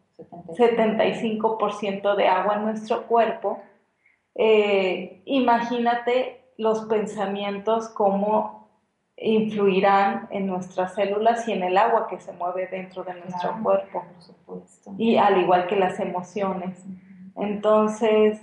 75%, de agua en nuestro cuerpo, eh, imagínate los pensamientos cómo influirán en nuestras células y en el agua que se mueve dentro de nuestro cuerpo. Y al igual que las emociones. Entonces,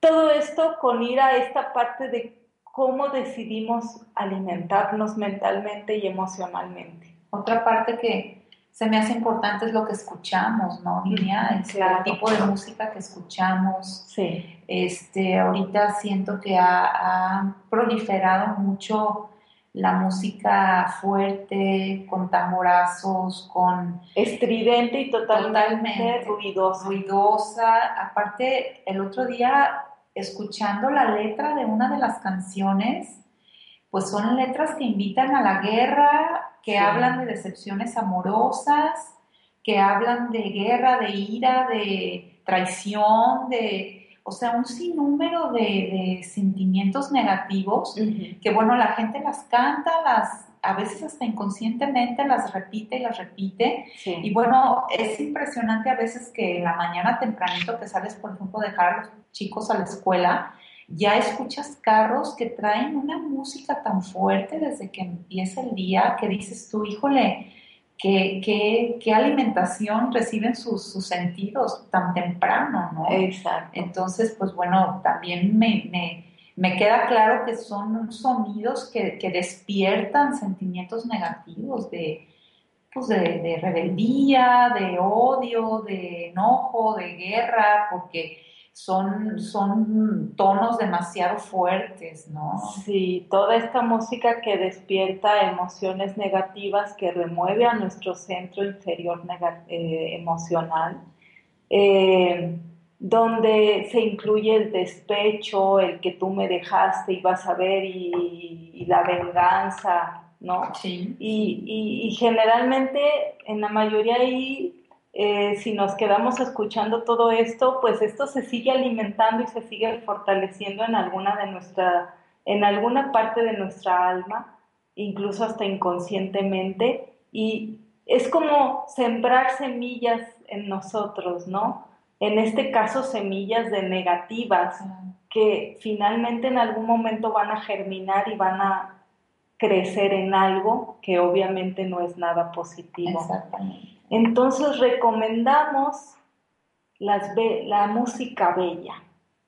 todo esto con ir a esta parte de cómo decidimos alimentarnos mentalmente y emocionalmente. Otra parte que se me hace importante es lo que escuchamos, ¿no, Lidia? El tipo de música que escuchamos. Sí. Este, ahorita siento que ha, proliferado mucho la música fuerte, con tamborazos, con... Estridente y totalmente, ruidosa. Ruidosa. Aparte, el otro día, escuchando la letra de una de las canciones, pues son letras que invitan a la guerra, que hablan de decepciones amorosas, que hablan de guerra, de ira, de traición, de, o sea, un sinnúmero de, sentimientos negativos que, bueno, la gente las canta, las, a veces hasta inconscientemente las repite y las repite. Y bueno, es impresionante a veces que en la mañana tempranito que sales, por ejemplo, dejar a los chicos a la escuela, ya escuchas carros que traen una música tan fuerte desde que empieza el día que dices tú, híjole, qué, qué, qué alimentación reciben sus, sus, sentidos tan temprano, ¿no? Exacto. Entonces, pues bueno, también me, me, me queda claro que son sonidos que, que despiertan sentimientos negativos de, pues de, de rebeldía, de odio, de enojo, de guerra, porque son, son tonos demasiado fuertes, ¿no? Sí, toda esta música que despierta emociones negativas, que remueve a nuestro centro inferior eh, emocional, eh, donde se incluye el despecho, el que tú me dejaste y vas a ver, y, la venganza, ¿no? Sí. Y, y, generalmente en la mayoría ahí eh, si nos quedamos escuchando todo esto, pues esto se sigue alimentando y se sigue fortaleciendo en alguna de nuestra, en alguna parte de nuestra alma, incluso hasta inconscientemente, y es como sembrar semillas en nosotros, ¿no? En este caso, semillas de negativas que finalmente en algún momento van a germinar y van a crecer en algo que obviamente no es nada positivo. Exactamente. Entonces recomendamos la música bella,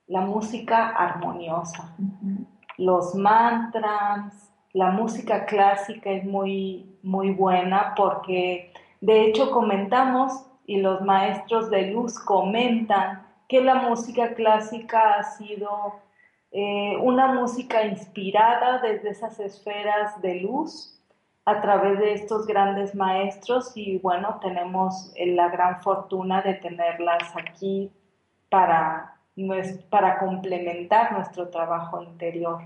la música armoniosa, los mantras, la música clásica es muy, muy buena porque de hecho comentamos y los maestros de luz comentan que la música clásica ha sido eh, una música inspirada desde esas esferas de luz a través de estos grandes maestros y bueno, tenemos la gran fortuna de tenerlas aquí para, para complementar nuestro trabajo interior.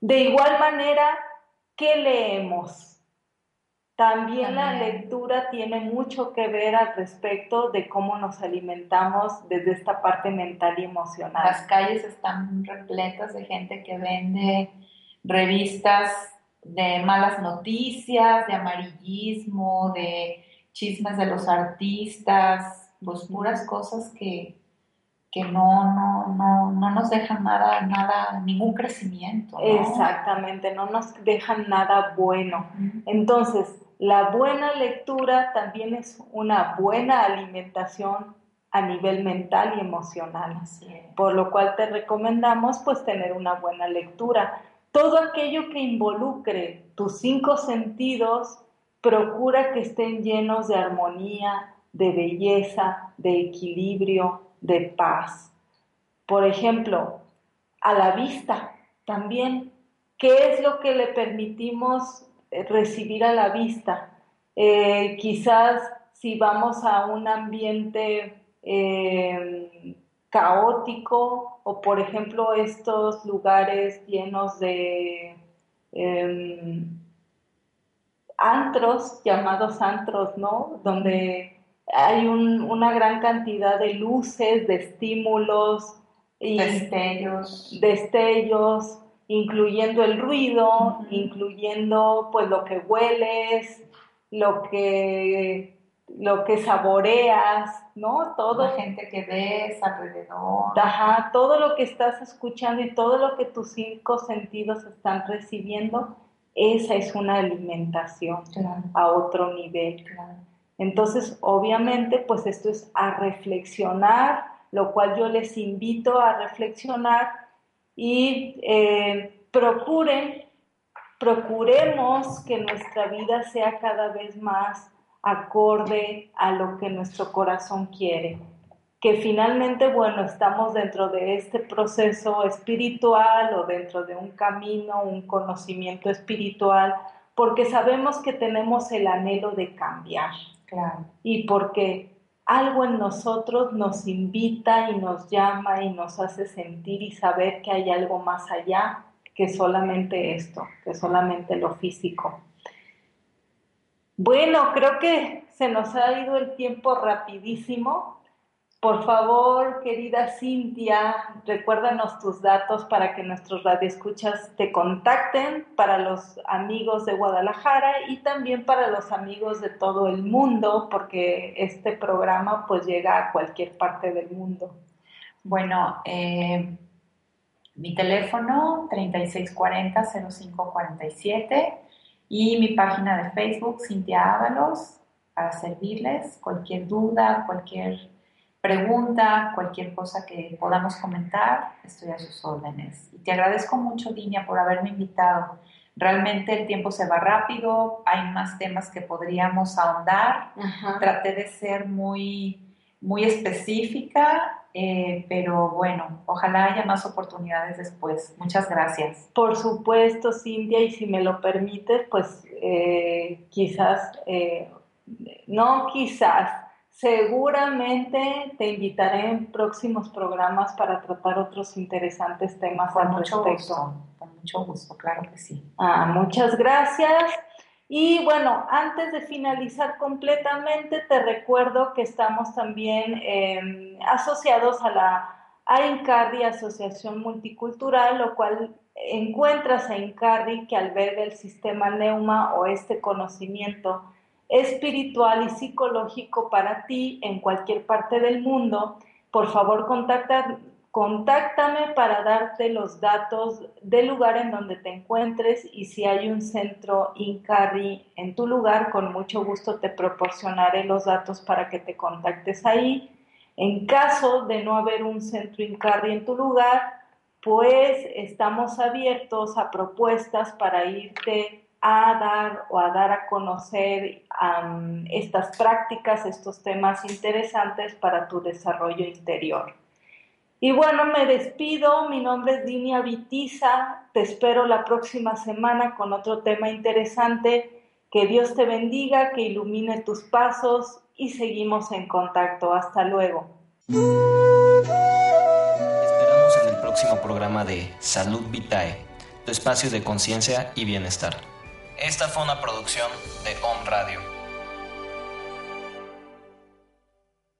De igual manera, ¿qué leemos? También, la lectura tiene mucho que ver al respecto de cómo nos alimentamos desde esta parte mental y emocional. Las calles están repletas de gente que vende revistas de malas noticias, de amarillismo, de chismes de los artistas, pues puras cosas que, que no, no, no, no nos dejan nada, nada, ningún crecimiento. Exactamente, no nos dejan nada bueno. Entonces, la buena lectura también es una buena alimentación a nivel mental y emocional. Por lo cual te recomendamos pues tener una buena lectura. Todo aquello que involucre tus cinco sentidos, procura que estén llenos de armonía, de belleza, de equilibrio, de paz. Por ejemplo, a la vista también, ¿qué es lo que le permitimos eh, recibir a la vista? Eh, quizás si vamos a un ambiente eh, caótico o por ejemplo estos lugares llenos de em, antros, llamados antros, ¿no? Donde hay una gran cantidad de luces, de estímulos, y destellos. destellos, incluyendo el ruido, incluyendo pues lo que hueles, lo que lo que saboreas, ¿no? Todo. La gente que ves alrededor. Ajá, todo lo que estás escuchando y todo lo que tus cinco sentidos están recibiendo, esa es una alimentación a otro nivel. Entonces, obviamente, pues esto es a reflexionar, lo cual yo les invito a reflexionar y eh, procuren, procuremos que nuestra vida sea cada vez más acorde a lo que nuestro corazón quiere. Que finalmente, bueno, estamos dentro de este proceso espiritual o dentro de un camino, un conocimiento espiritual, porque sabemos que tenemos el anhelo de cambiar. Claro. Y porque algo en nosotros nos invita y nos llama y nos hace sentir y saber que hay algo más allá que solamente esto, que solamente lo físico. Bueno, creo que se nos ha ido el tiempo rapidísimo. Por favor, querida Cintia, recuérdanos tus datos para que nuestros radioescuchas te contacten, para los amigos de Guadalajara y también para los amigos de todo el mundo, porque este programa pues llega a cualquier parte del mundo. Bueno, eh, mi teléfono 3640-0547 y mi página de Facebook, Cintia Ábalos, para servirles cualquier duda, cualquier pregunta, cualquier cosa que podamos comentar, estoy a sus órdenes. Y te agradezco mucho, Dinia, por haberme invitado. Realmente el tiempo se va rápido, hay más temas que podríamos ahondar. Traté de ser muy, muy específica eh, pero bueno, ojalá haya más oportunidades después. Muchas gracias. Por supuesto, Cintia, y si me lo permites, pues eh, quizás, eh, no quizás, seguramente te invitaré en próximos programas para tratar otros interesantes temas con mucho Gusto, con mucho gusto, claro que sí. Ah, muchas gracias. Y bueno, antes de finalizar completamente, te recuerdo que estamos también em, asociados a la AINCARDI, Asociación Multicultural, lo cual encuentras a INCARDI que alberga el sistema Neuma o este conocimiento espiritual y psicológico para ti en cualquier parte del mundo. Por favor, contacta Contáctame para darte los datos del lugar en donde te encuentres y si hay un centro INCARRI en tu lugar, con mucho gusto te proporcionaré los datos para que te contactes ahí. En caso de no haber un centro INCARRI en tu lugar, pues estamos abiertos a propuestas para irte a dar o a dar a conocer estas prácticas, estos temas interesantes para tu desarrollo interior. Y bueno, me despido. Mi nombre es Dinia Vitiza. Te espero la próxima semana con otro tema interesante. Que Dios te bendiga, que ilumine tus pasos y seguimos en contacto. Hasta luego. Esperamos en el próximo programa de Salud Vitae, tu espacio de conciencia y bienestar. Esta fue una producción de Home Radio.